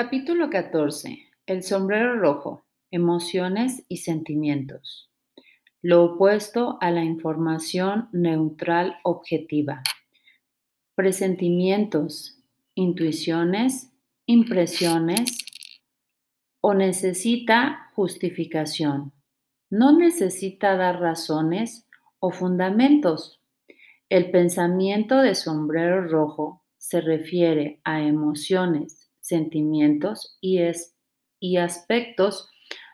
Capítulo 14. El sombrero rojo. Emociones y sentimientos. Lo opuesto a la información neutral objetiva. Presentimientos, intuiciones, impresiones o necesita justificación. No necesita dar razones o fundamentos. El pensamiento de sombrero rojo se refiere a emociones, sentimientos y, y aspectos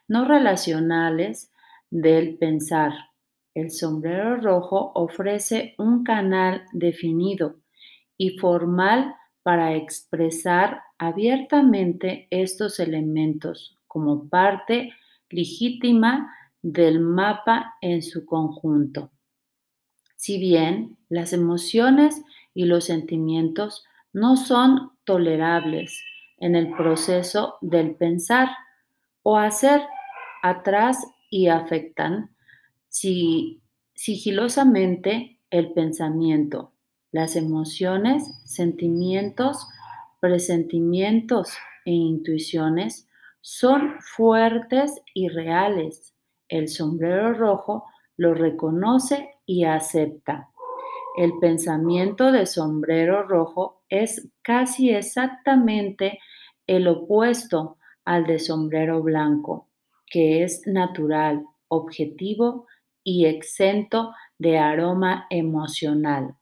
no relacionales del pensar. El sombrero rojo ofrece un canal definido y formal para expresar abiertamente estos elementos como parte legítima del mapa en su conjunto. Si bien las emociones y los sentimientos no son tolerables en el proceso del pensar o hacer atrás y afectan si, sigilosamente el pensamiento, las emociones, sentimientos, presentimientos e intuiciones son fuertes y reales. El sombrero rojo lo reconoce y acepta. El pensamiento de sombrero rojo es casi exactamente el opuesto al de sombrero blanco, que es natural, objetivo y exento de aroma emocional.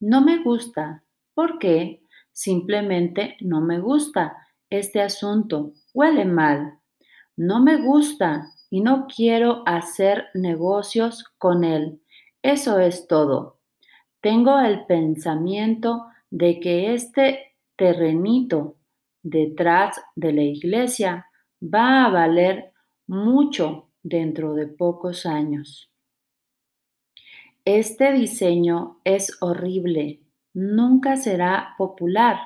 No me gusta. ¿Por qué? Simplemente no me gusta. Este asunto huele mal. No me gusta y no quiero hacer negocios con él. Eso es todo. Tengo el pensamiento de que este terrenito detrás de la iglesia va a valer mucho dentro de pocos años. Este diseño es horrible, nunca será popular.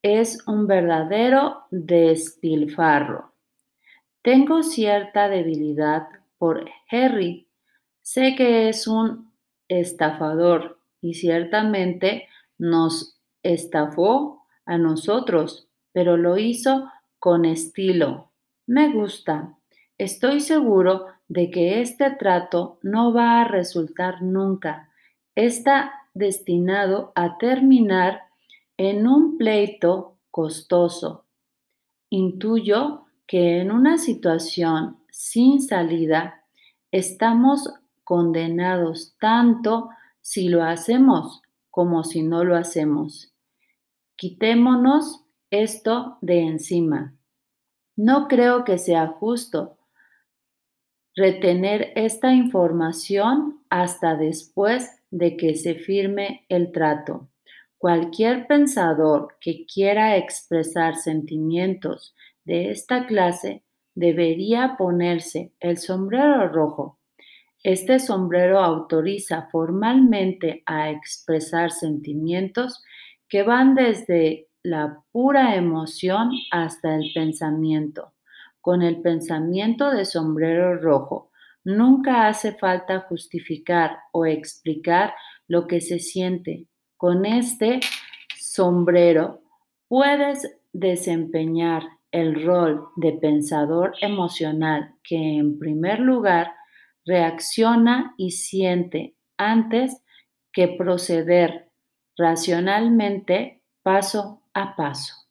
Es un verdadero despilfarro. Tengo cierta debilidad por Harry Sé que es un estafador y ciertamente nos estafó a nosotros, pero lo hizo con estilo. Me gusta. Estoy seguro de que este trato no va a resultar nunca. Está destinado a terminar en un pleito costoso. Intuyo que en una situación sin salida estamos condenados tanto si lo hacemos como si no lo hacemos. Quitémonos esto de encima. No creo que sea justo retener esta información hasta después de que se firme el trato. Cualquier pensador que quiera expresar sentimientos de esta clase debería ponerse el sombrero rojo este sombrero autoriza formalmente a expresar sentimientos que van desde la pura emoción hasta el pensamiento. Con el pensamiento de sombrero rojo, nunca hace falta justificar o explicar lo que se siente. Con este sombrero puedes desempeñar el rol de pensador emocional que en primer lugar reacciona y siente antes que proceder racionalmente paso a paso.